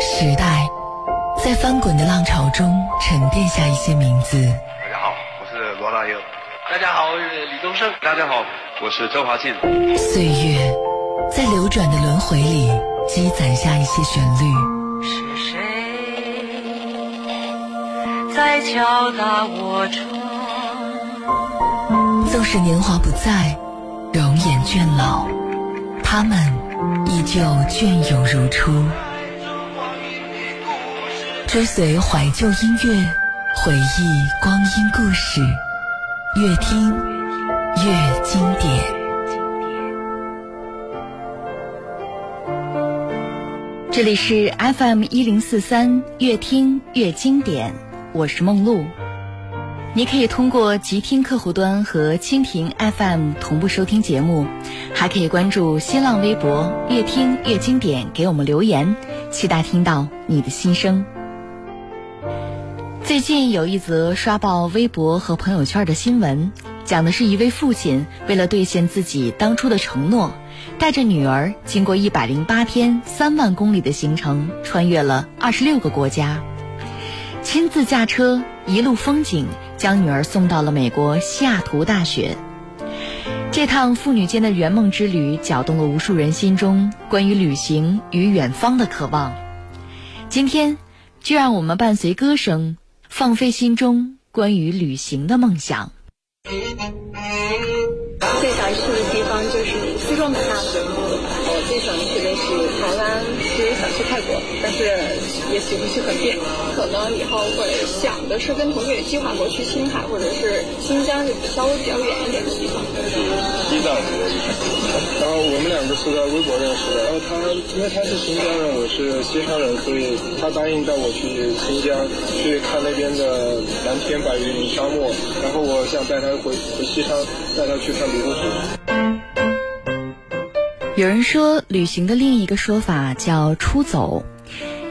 时代，在翻滚的浪潮中沉淀下一些名字。大家好，我是罗大佑。大家好，我是李宗盛。大家好，我是周华健。岁月，在流转的轮回里积攒下一些旋律。是谁在敲打我窗？纵使年华不在，容颜倦老，他们依旧隽永如初。追随怀旧音乐，回忆光阴故事，越听越经典。这里是 FM 一零四三，越听越经典，我是梦露。你可以通过极听客户端和蜻蜓 FM 同步收听节目，还可以关注新浪微博“越听越经典”，给我们留言，期待听到你的心声。最近有一则刷爆微博和朋友圈的新闻，讲的是一位父亲为了兑现自己当初的承诺，带着女儿经过一百零八天、三万公里的行程，穿越了二十六个国家，亲自驾车一路风景，将女儿送到了美国西雅图大学。这趟父女间的圆梦之旅，搅动了无数人心中关于旅行与远方的渴望。今天，就让我们伴随歌声。放飞心中关于旅行的梦想。最想去的地方就是西双版纳。我最想去的是台湾，其实想去泰国，但是也许不去很便。可能以后会想的是跟同学计划过去青海或者是新疆，就稍微比较远一点的地方。西藏。然后我们两个是在微博认识的，然后他因为他是新疆人，我是西昌人，所以他答应带我去新疆去看那边的蓝天白云沙漠，然后我想带他回回西昌，带他去看泸沽湖。有人说，旅行的另一个说法叫出走。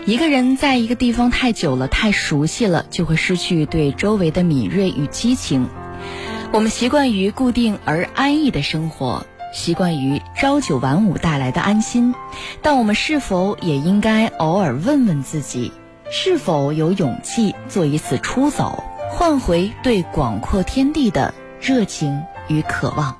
一个人在一个地方太久了，太熟悉了，就会失去对周围的敏锐与激情。我们习惯于固定而安逸的生活。习惯于朝九晚五带来的安心，但我们是否也应该偶尔问问自己，是否有勇气做一次出走，换回对广阔天地的热情与渴望？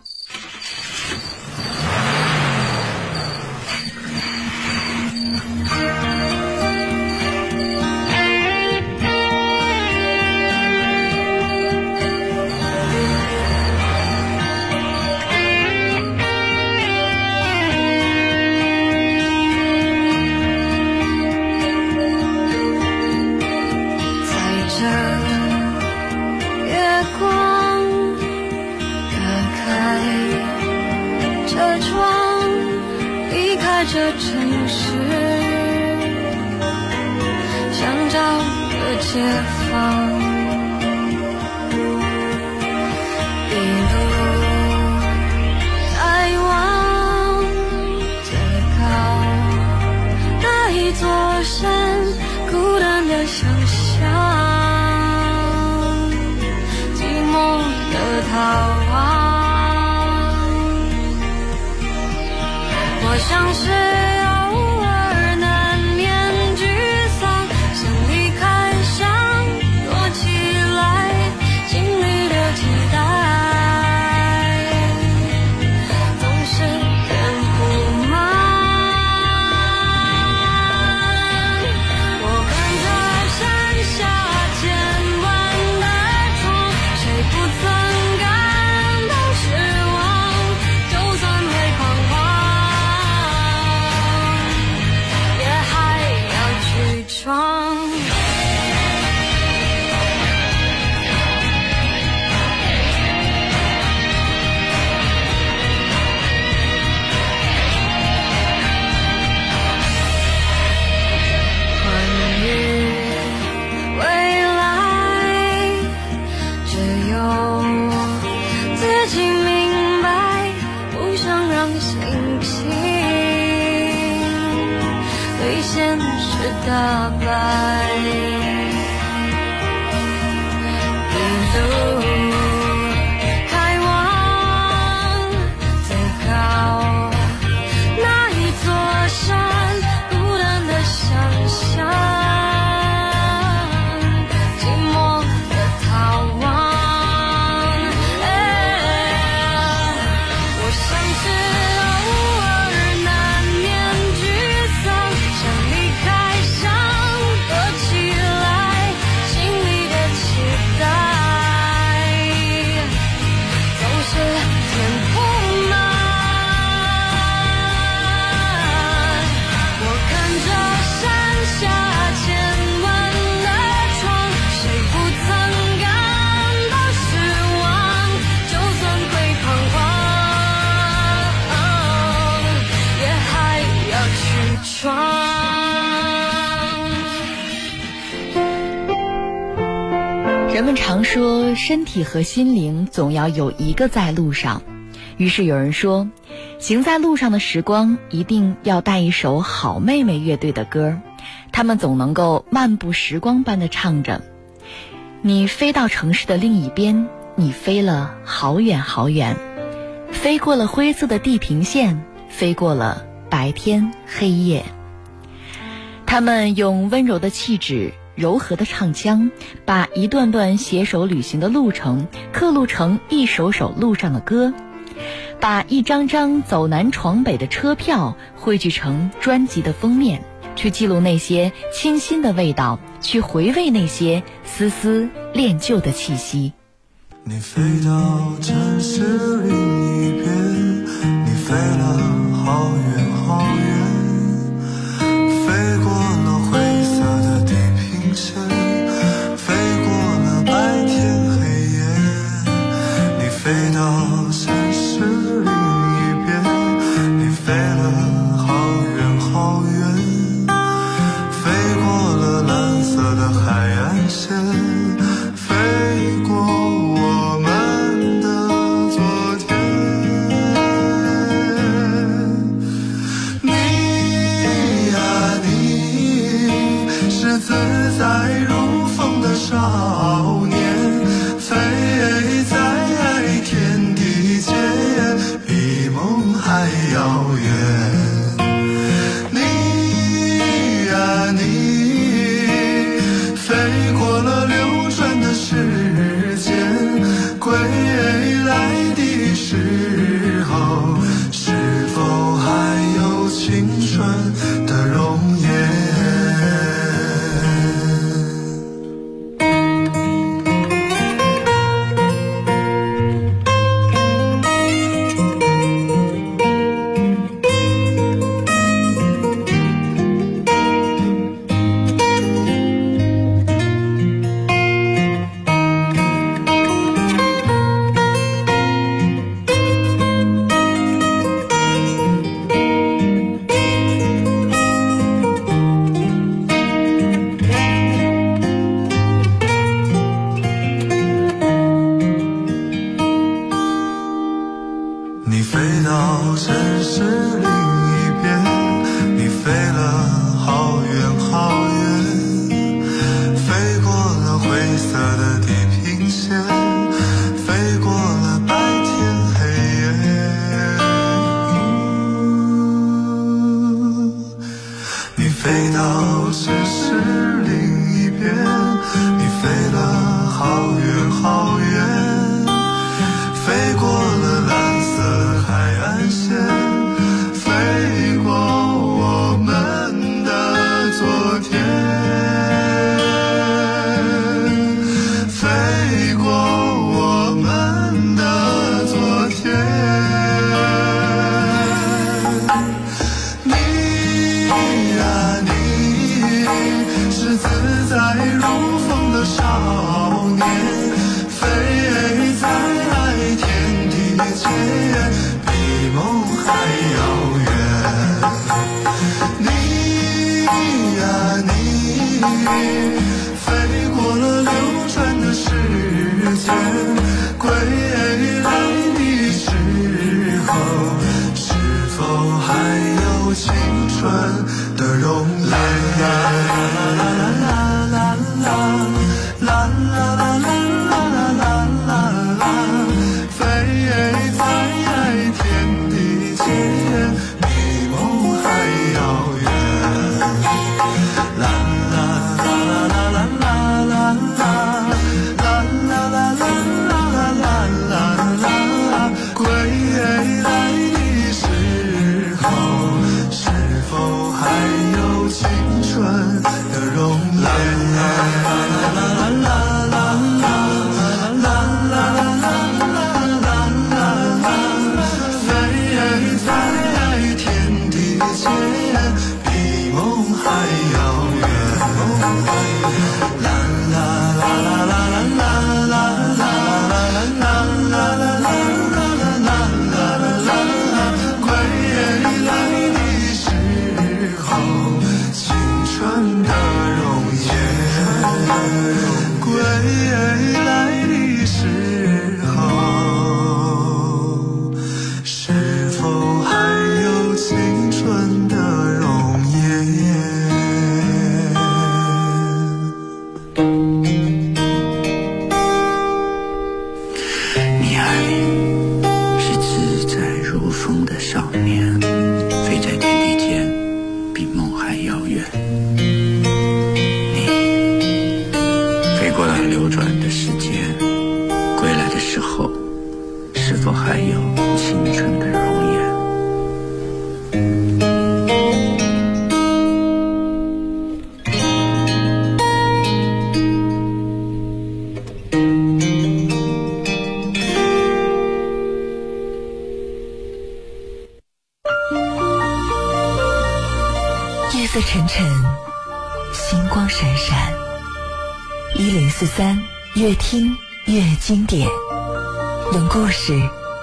体和心灵总要有一个在路上。于是有人说，行在路上的时光一定要带一首好妹妹乐队的歌，他们总能够漫步时光般的唱着：“你飞到城市的另一边，你飞了好远好远，飞过了灰色的地平线，飞过了白天黑夜。”他们用温柔的气质。柔和的唱腔，把一段段携手旅行的路程刻录成一首首路上的歌，把一张张走南闯北的车票汇聚成专辑的封面，去记录那些清新的味道，去回味那些丝丝恋旧的气息。你飞到城市另一边，你飞了好远，飞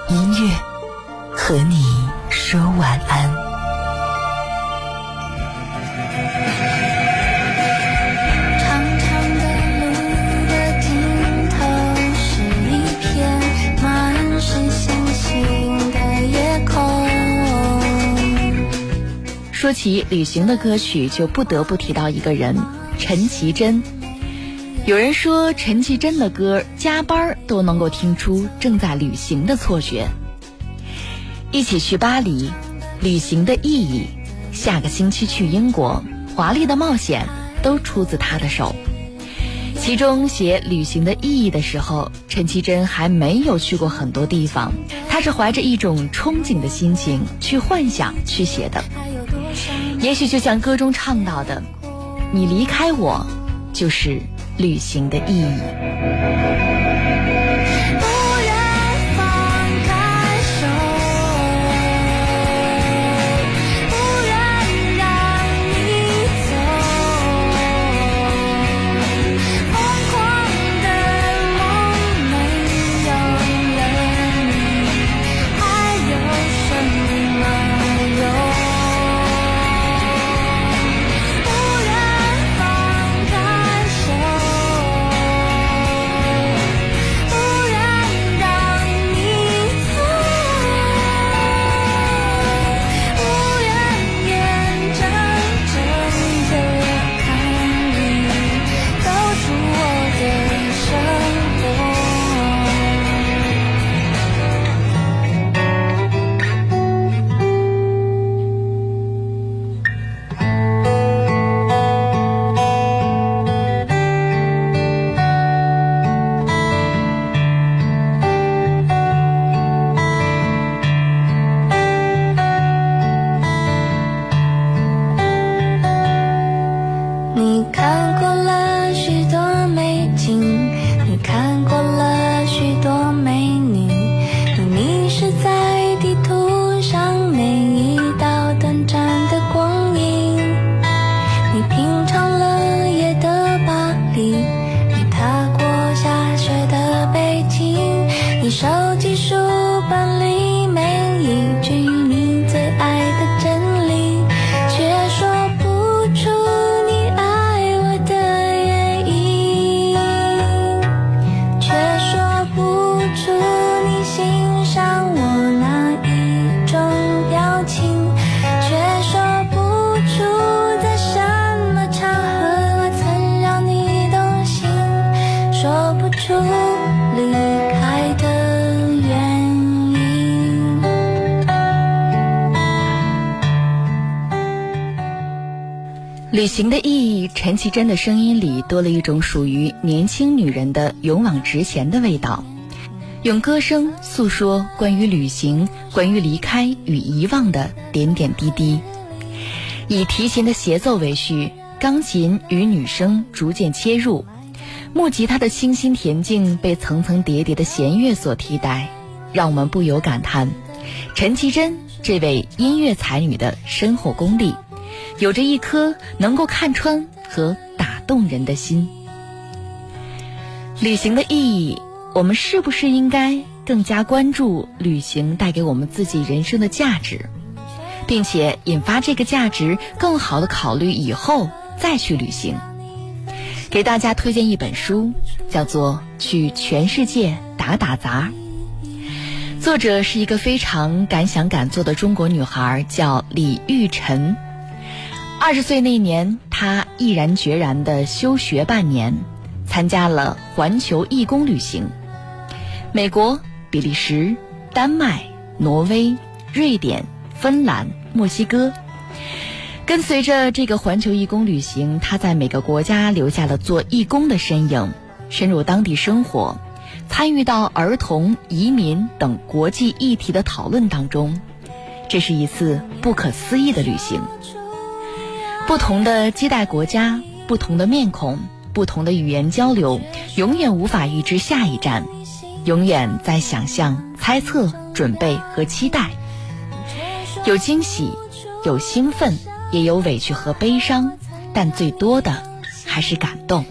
音乐和你说晚安。长长的路的尽头是一片满是星星的夜空。说起旅行的歌曲，就不得不提到一个人——陈绮贞。有人说，陈绮贞的歌加班都能够听出正在旅行的错觉。一起去巴黎，旅行的意义；下个星期去英国，华丽的冒险都出自她的手。其中写旅行的意义的时候，陈绮贞还没有去过很多地方，她是怀着一种憧憬的心情去幻想去写的。也许就像歌中唱到的：“你离开我，就是旅行的意义。”行的意义，陈绮贞的声音里多了一种属于年轻女人的勇往直前的味道，用歌声诉说关于旅行、关于离开与遗忘的点点滴滴。以提琴的协奏为序，钢琴与女声逐渐切入，木吉他的清新恬静被层层叠叠的弦乐所替代，让我们不由感叹，陈绮贞这位音乐才女的深厚功力。有着一颗能够看穿和打动人的心。旅行的意义，我们是不是应该更加关注旅行带给我们自己人生的价值，并且引发这个价值更好的考虑以后再去旅行？给大家推荐一本书，叫做《去全世界打打杂》。作者是一个非常敢想敢做的中国女孩，叫李玉晨。二十岁那年，他毅然决然地休学半年，参加了环球义工旅行，美国、比利时、丹麦、挪威、瑞典、芬兰、墨西哥。跟随着这个环球义工旅行，他在每个国家留下了做义工的身影，深入当地生活，参与到儿童、移民等国际议题的讨论当中。这是一次不可思议的旅行。不同的接待国家，不同的面孔，不同的语言交流，永远无法预知下一站，永远在想象、猜测、准备和期待。有惊喜，有兴奋。也有委屈和悲伤，但最多的还是感动。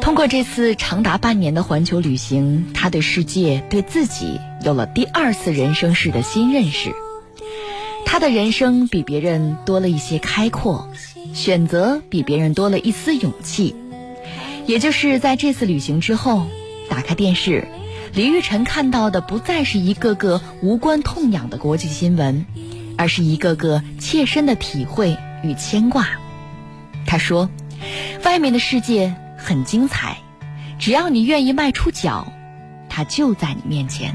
通过这次长达半年的环球旅行，他对世界、对自己有了第二次人生式的新认识。他的人生比别人多了一些开阔，选择比别人多了一丝勇气。也就是在这次旅行之后，打开电视，李玉晨看到的不再是一个个无关痛痒的国际新闻。而是一个个切身的体会与牵挂。他说：“外面的世界很精彩，只要你愿意迈出脚，它就在你面前。”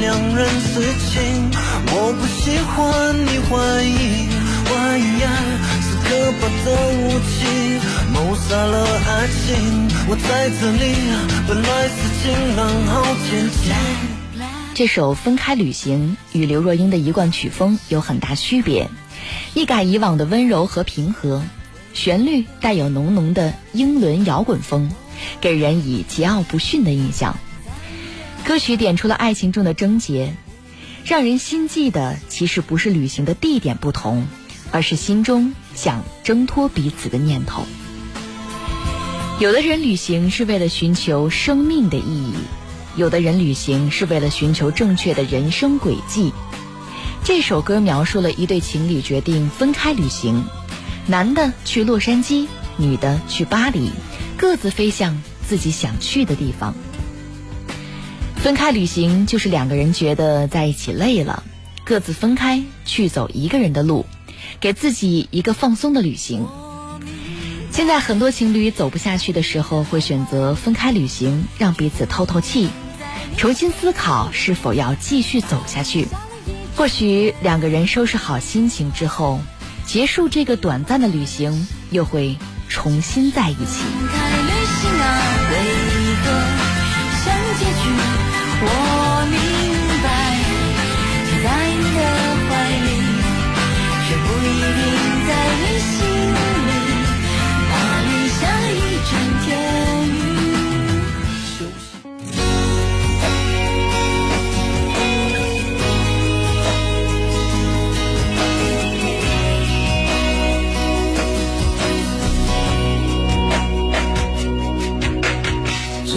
两人私情？我不喜欢你怀疑，怀疑爱是可怕的武器，谋杀了爱情。我在这里，本来是晴朗好天气。这首《分开旅行》与刘若英的一贯曲风有很大区别，一改以往的温柔和平和，旋律带有浓浓的英伦摇滚风，给人以桀骜不驯的印象。歌曲点出了爱情中的症结，让人心悸的其实不是旅行的地点不同，而是心中想挣脱彼此的念头。有的人旅行是为了寻求生命的意义，有的人旅行是为了寻求正确的人生轨迹。这首歌描述了一对情侣决定分开旅行，男的去洛杉矶，女的去巴黎，各自飞向自己想去的地方。分开旅行就是两个人觉得在一起累了，各自分开去走一个人的路，给自己一个放松的旅行。现在很多情侣走不下去的时候，会选择分开旅行，让彼此透透气，重新思考是否要继续走下去。或许两个人收拾好心情之后，结束这个短暂的旅行，又会重新在一起。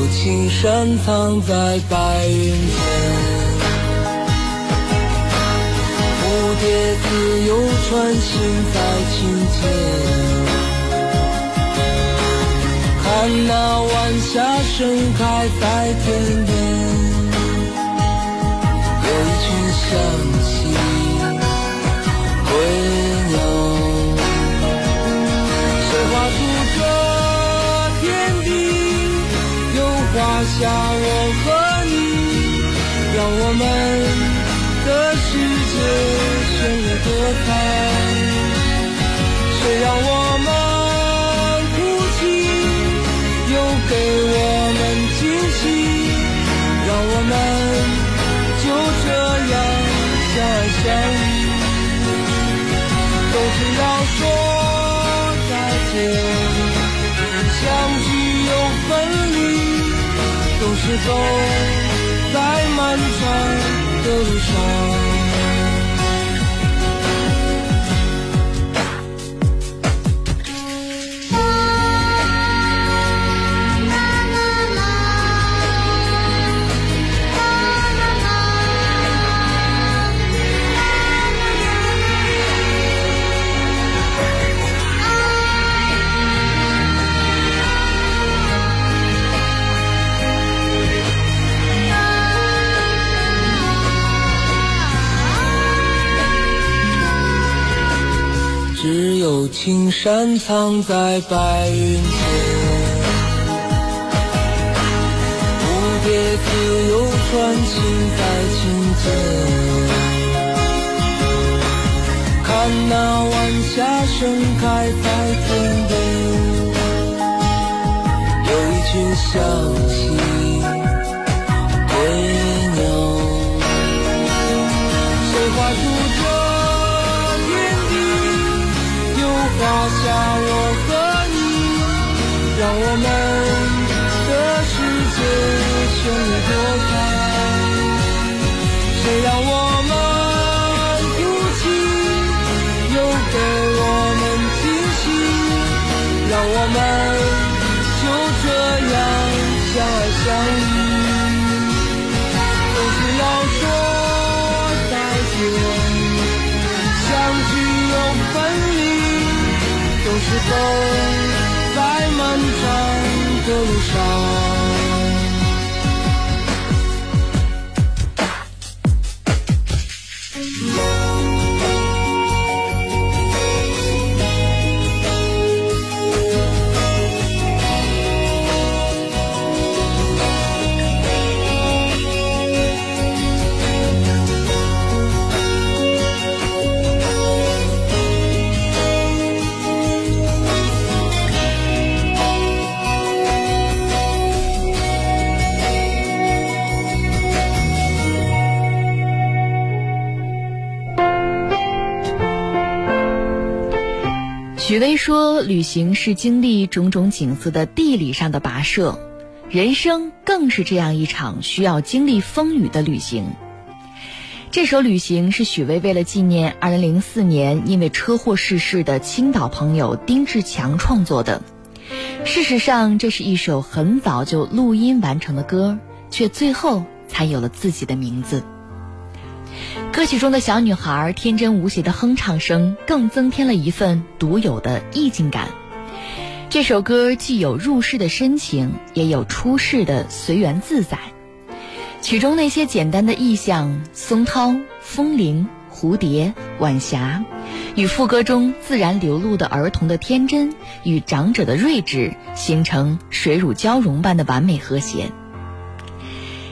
有青山藏在白云间。蝴蝶自由穿行在清间。看那晚霞盛开在天边，有一群向画下我和你，让我们的世界绚丽多彩。走在漫长的路上。有青山藏在白云间，蝴蝶自由穿行在清间。看那晚霞盛开在天边，有一群小溪画下我和你，让我们的世界绚丽多彩。谁让我是否在漫长的路上。说：“旅行是经历种种景色的地理上的跋涉，人生更是这样一场需要经历风雨的旅行。”这首《旅行》是许巍为了纪念2004年因为车祸逝世的青岛朋友丁志强创作的。事实上，这是一首很早就录音完成的歌，却最后才有了自己的名字。歌曲中的小女孩天真无邪的哼唱声，更增添了一份独有的意境感。这首歌既有入世的深情，也有出世的随缘自在。曲中那些简单的意象，松涛、风铃、蝴蝶、晚霞，与副歌中自然流露的儿童的天真与长者的睿智，形成水乳交融般的完美和谐。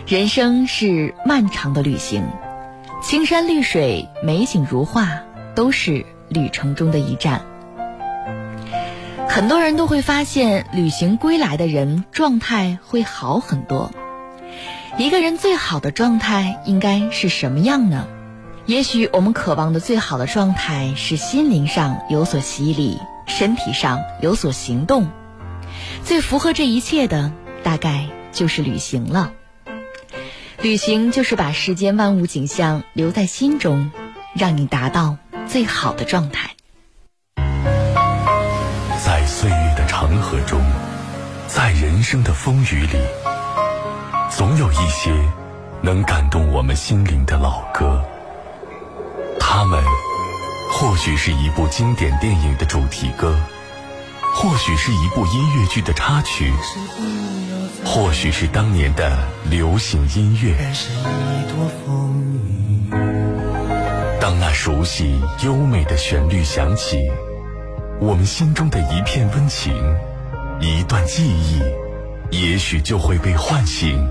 人生是漫长的旅行。青山绿水、美景如画，都是旅程中的一站。很多人都会发现，旅行归来的人状态会好很多。一个人最好的状态应该是什么样呢？也许我们渴望的最好的状态是心灵上有所洗礼，身体上有所行动。最符合这一切的，大概就是旅行了。旅行就是把世间万物景象留在心中，让你达到最好的状态。在岁月的长河中，在人生的风雨里，总有一些能感动我们心灵的老歌。它们或许是一部经典电影的主题歌，或许是一部音乐剧的插曲，或许是当年的流行音乐。当那熟悉优美的旋律响起，我们心中的一片温情，一段记忆，也许就会被唤醒。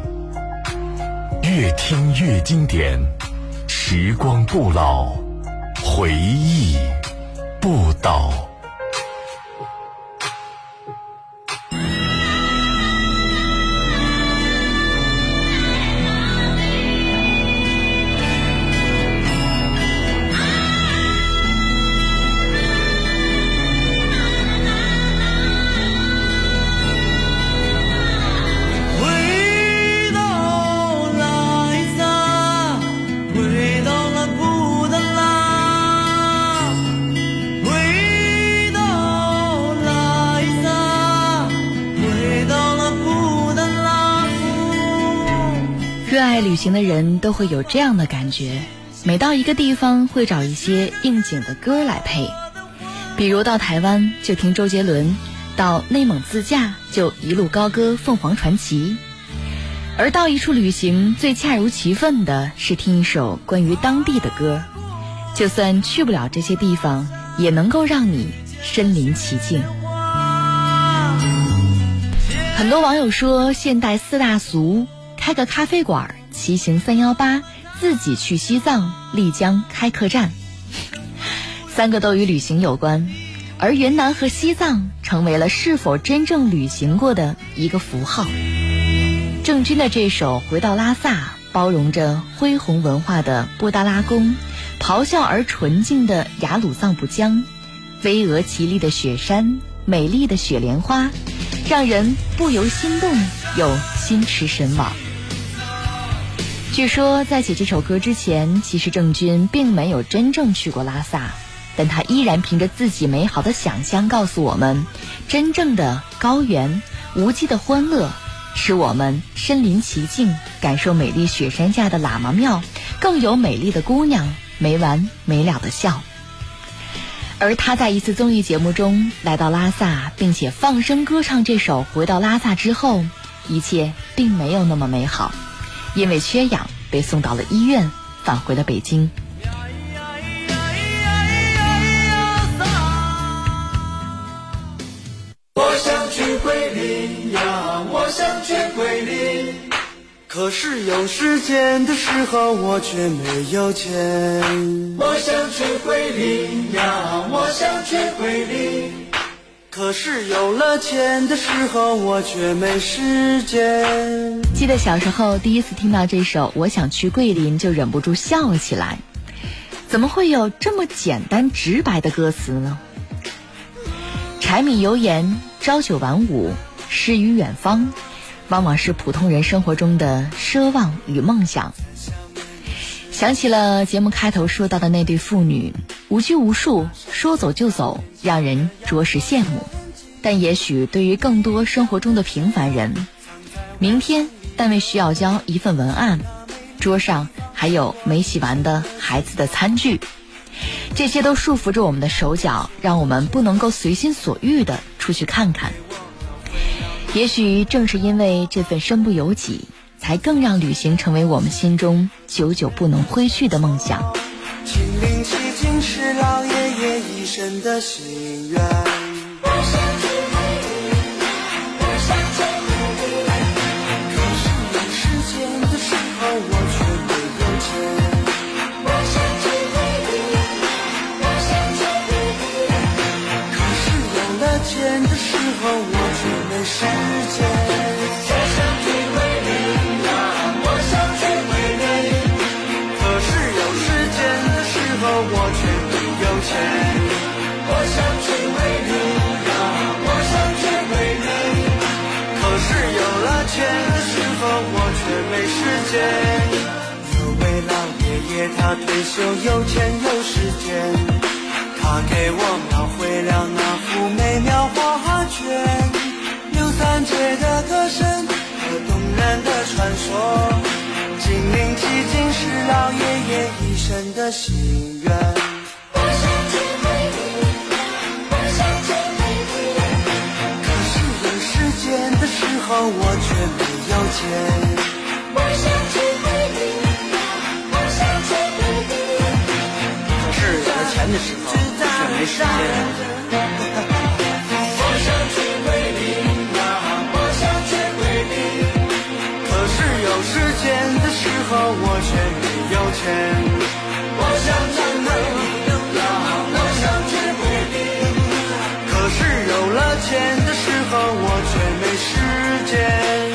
越听越经典，时光不老，回忆不倒。行的人都会有这样的感觉，每到一个地方会找一些应景的歌来配，比如到台湾就听周杰伦，到内蒙自驾就一路高歌凤凰传奇，而到一处旅行最恰如其分的是听一首关于当地的歌，就算去不了这些地方，也能够让你身临其境。很多网友说，现代四大俗，开个咖啡馆，骑行三幺八，自己去西藏、丽江开客栈，三个都与旅行有关。而云南和西藏成为了是否真正旅行过的一个符号。郑钧的这首《回到拉萨》，包容着恢宏文化的布达拉宫，咆哮而纯净的雅鲁藏布江，巍峨绮丽的雪山，美丽的雪莲花，让人不由心动又心驰神往。据说在写这首歌之前，其实郑钧并没有真正去过拉萨，但他依然凭着自己美好的想象告诉我们，真正的高原、无际的欢乐，使我们身临其境，感受美丽雪山下的喇嘛庙，更有美丽的姑娘没完没了的笑。而他在一次综艺节目中来到拉萨，并且放声歌唱这首《回到拉萨》之后，一切并没有那么美好，因为缺氧被送到了医院，返回了北京。我想去桂林呀，我想去桂林。可是有时间的时候，我却没有钱。我想去桂林呀，我想去桂林。可是有了钱的时候，我却没时间。记得小时候第一次听到这首《我想去桂林》，就忍不住笑了起来。怎么会有这么简单直白的歌词呢？柴米油盐、朝九晚五、诗与远方，往往是普通人生活中的奢望与梦想。想起了节目开头说到的那对父女，无拘无束，说走就走，让人着实羡慕。但也许对于更多生活中的平凡人，明天单位需要交一份文案，桌上还有没洗完的孩子的餐具。这些都束缚着我们的手脚，让我们不能够随心所欲的出去看看。也许正是因为这份身不由己，才更让旅行成为我们心中久久不能挥去的梦想。亲临其境是老爷爷一生的心愿。他退休有钱有时间，他给我描绘了那幅美妙画卷。刘三姐的歌声和动人的传说，金陵奇景是老爷爷一生的心愿。我想去桂林，我想去桂林，可是有时间的时候我却没有钱。钱的时候却没时间我想去桂林我想去桂林可是有时间的时候我却没有钱。我想去桂林我想去桂林可是有了钱的时候我却没时间。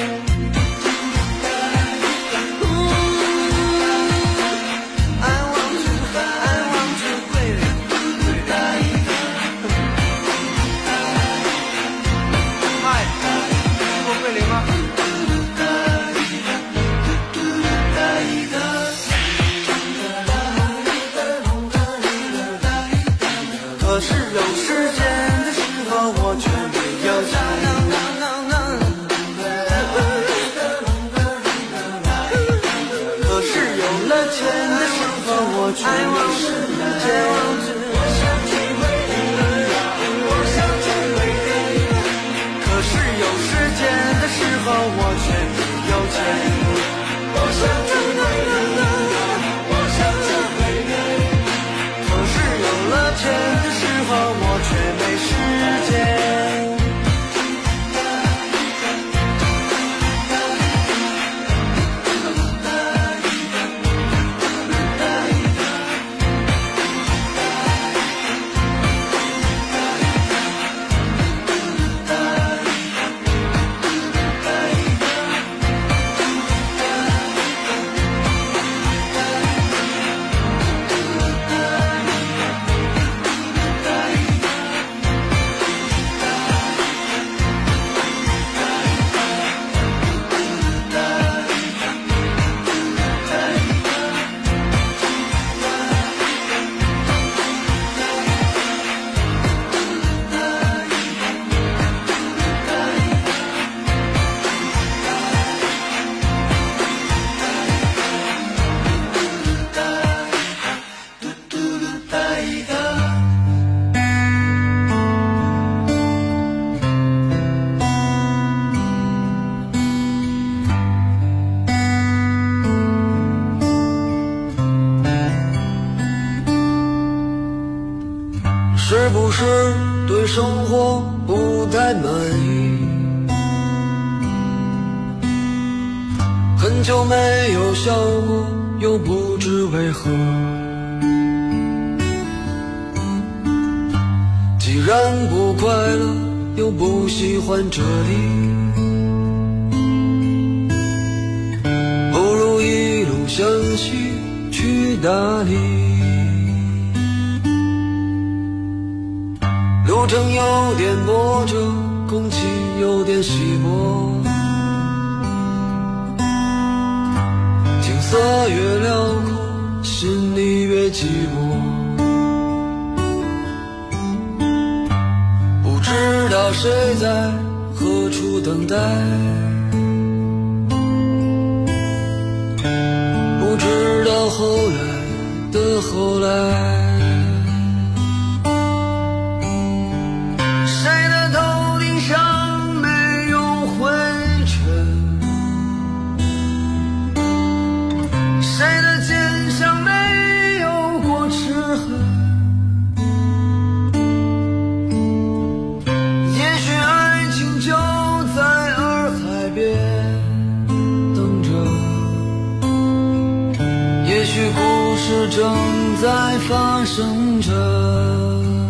事正在发生着。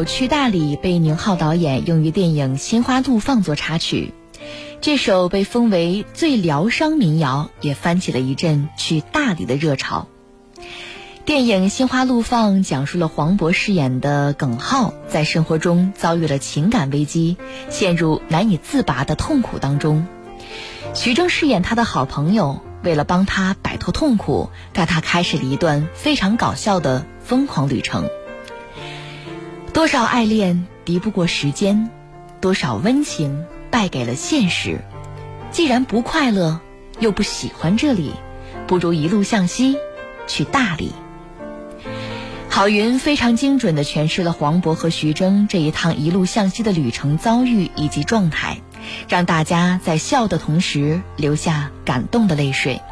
《去大理》被宁浩导演用于电影《心花怒放》做插曲。这首被封为最疗伤民谣，也翻起了一阵去大理的热潮。电影《心花怒放》讲述了黄渤饰演的耿浩在生活中遭遇了情感危机，陷入难以自拔的痛苦当中。徐峥饰演他的好朋友，为了帮他摆脱痛苦，带他开始了一段非常搞笑的疯狂旅程。多少爱恋敌不过时间，多少温情败给了现实。既然不快乐，又不喜欢这里，不如一路向西，去大理。郝云非常精准地诠释了黄渤和徐峥这一趟一路向西的旅程遭遇以及状态，让大家在笑的同时流下感动的泪水。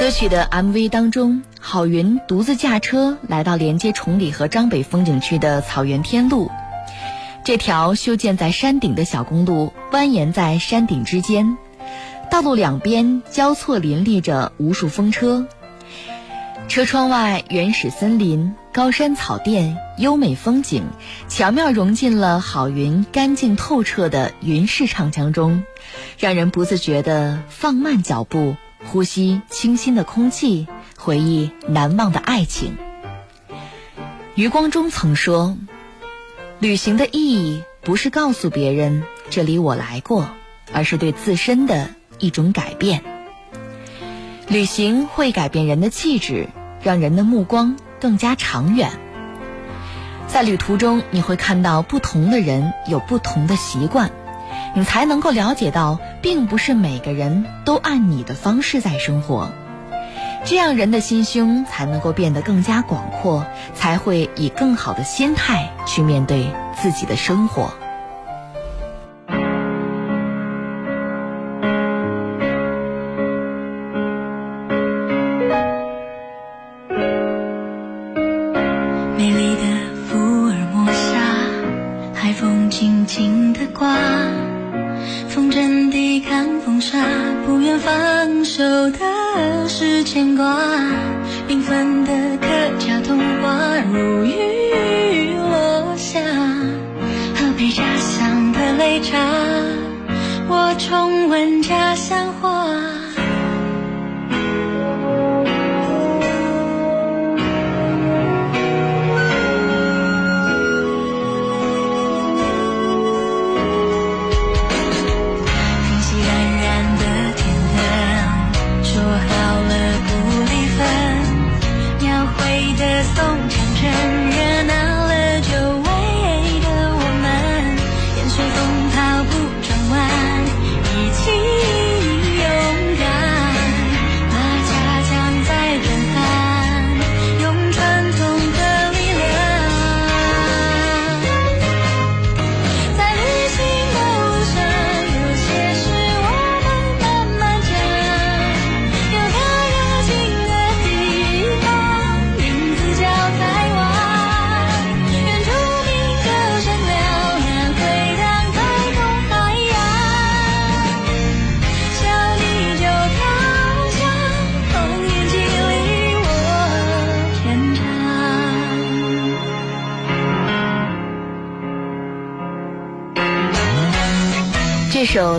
歌曲的 MV 当中，郝云独自驾车来到连接崇礼和张北风景区的草原天路。这条修建在山顶的小公路蜿蜒在山顶之间，道路两边交错林立着无数风车。车窗外原始森林、高山草甸、优美风景，巧妙融进了郝云干净透彻的云式唱腔中，让人不自觉地放慢脚步。呼吸清新的空气，回忆难忘的爱情。余光中曾说：“旅行的意义不是告诉别人这里我来过，而是对自身的一种改变。旅行会改变人的气质，让人的目光更加长远。在旅途中，你会看到不同的人有不同的习惯。”你才能够了解到，并不是每个人都按你的方式在生活，这样人的心胸才能够变得更加广阔，才会以更好的心态去面对自己的生活。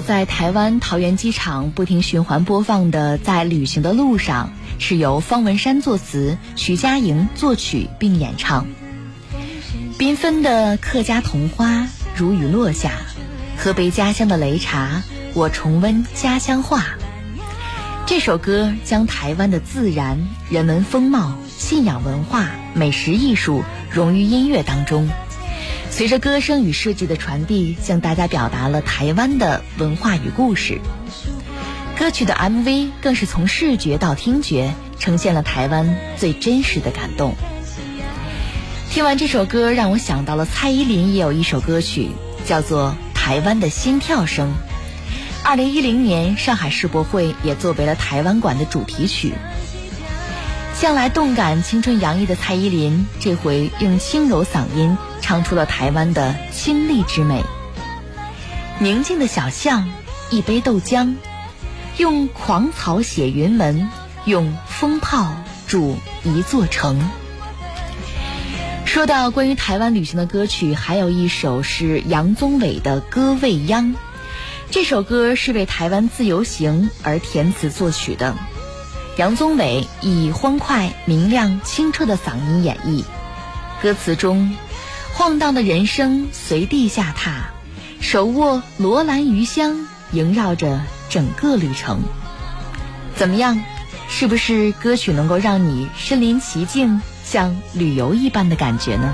在台湾桃园机场不停循环播放的《在旅行的路上》，是由方文山作词，徐佳莹作曲并演唱。缤纷的客家桐花如雨落下，喝杯家乡的擂茶，我重温家乡话。这首歌将台湾的自然、人文风貌、信仰文化、美食艺术融于音乐当中。随着歌声与设计的传递，向大家表达了台湾的文化与故事。歌曲的 MV 更是从视觉到听觉，呈现了台湾最真实的感动。听完这首歌，让我想到了蔡依林也有一首歌曲，叫做《台湾的心跳声》。二零一零年上海世博会也作为了台湾馆的主题曲。向来动感、青春洋溢的蔡依林，这回用轻柔嗓音。唱出了台湾的清丽之美。宁静的小巷，一杯豆浆，用狂草写云门，用风炮筑一座城。说到关于台湾旅行的歌曲，还有一首是杨宗纬的《歌未央》。这首歌是为台湾自由行而填词作曲的。杨宗纬以欢快、明亮、清澈的嗓音演绎，歌词中。晃荡的人生随地下踏，手握罗兰余香，萦绕着整个旅程。怎么样？是不是歌曲能够让你身临其境，像旅游一般的感觉呢？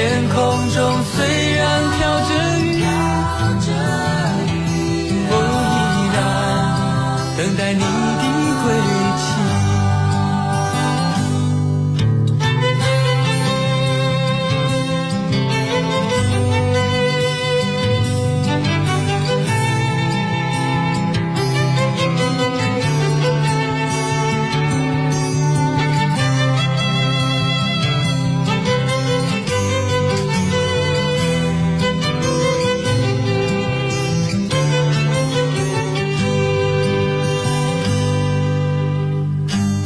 天空中虽然飘着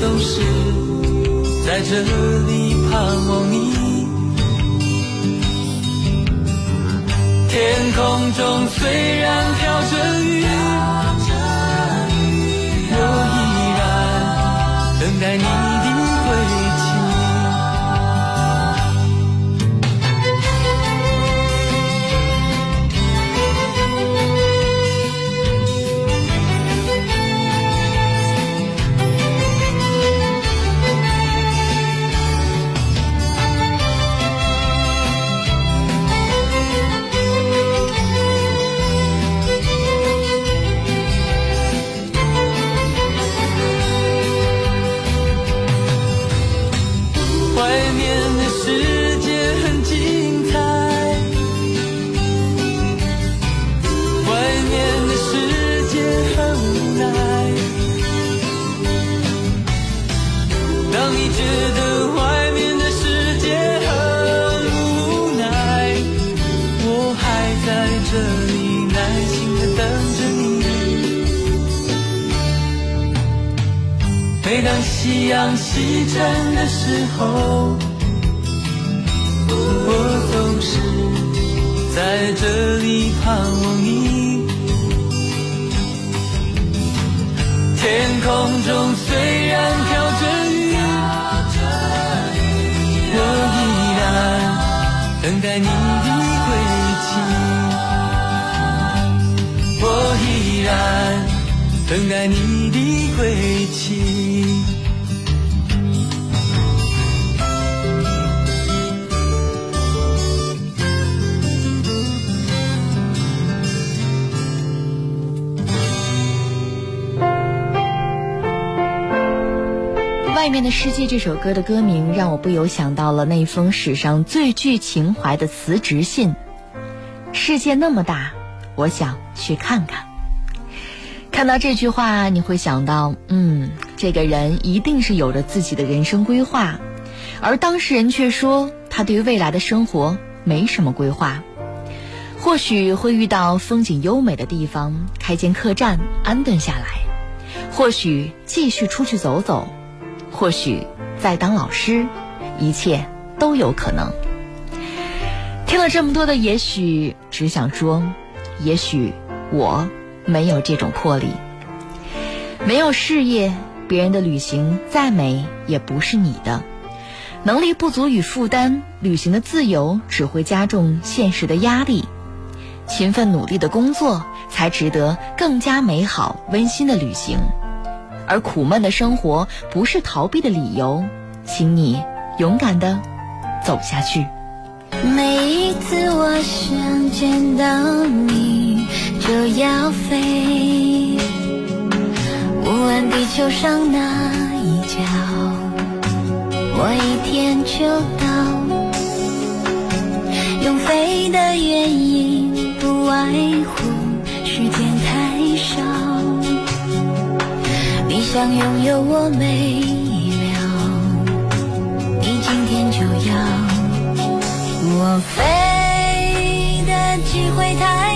总是在这里盼望你。天空中虽然飘着雨，我依然等待你歌的歌名让我不由想到了那封史上最具情怀的辞职信。世界那么大，我想去看看。看到这句话，你会想到，嗯，这个人一定是有着自己的人生规划，而当事人却说他对于未来的生活没什么规划。或许会遇到风景优美的地方，开间客栈安顿下来；或许继续出去走走。或许再当老师，一切都有可能。听了这么多的也许，只想说，也许我没有这种魄力，没有事业，别人的旅行再美也不是你的。能力不足与负担，旅行的自由只会加重现实的压力。勤奋努力的工作，才值得更加美好温馨的旅行。而苦闷的生活不是逃避的理由，请你勇敢的走下去。每一次我想见到你，就要飞，无论地球上哪一角，我一天就到。用飞的原因，不外乎时间太少。你想拥有我每一秒，你今天就要。我飞的机会太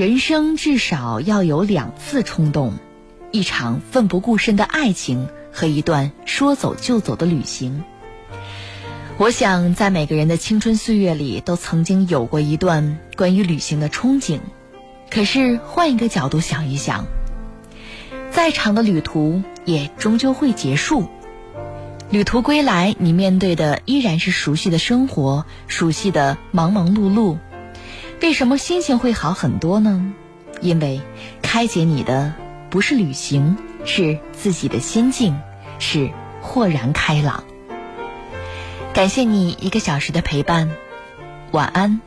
人生至少要有两次冲动，一场奋不顾身的爱情和一段说走就走的旅行。我想，在每个人的青春岁月里，都曾经有过一段关于旅行的憧憬。可是，换一个角度想一想，再长的旅途也终究会结束。旅途归来，你面对的依然是熟悉的生活，熟悉的忙忙碌碌。为什么心情会好很多呢？因为开解你的不是旅行，是自己的心境，是豁然开朗。感谢你一个小时的陪伴，晚安。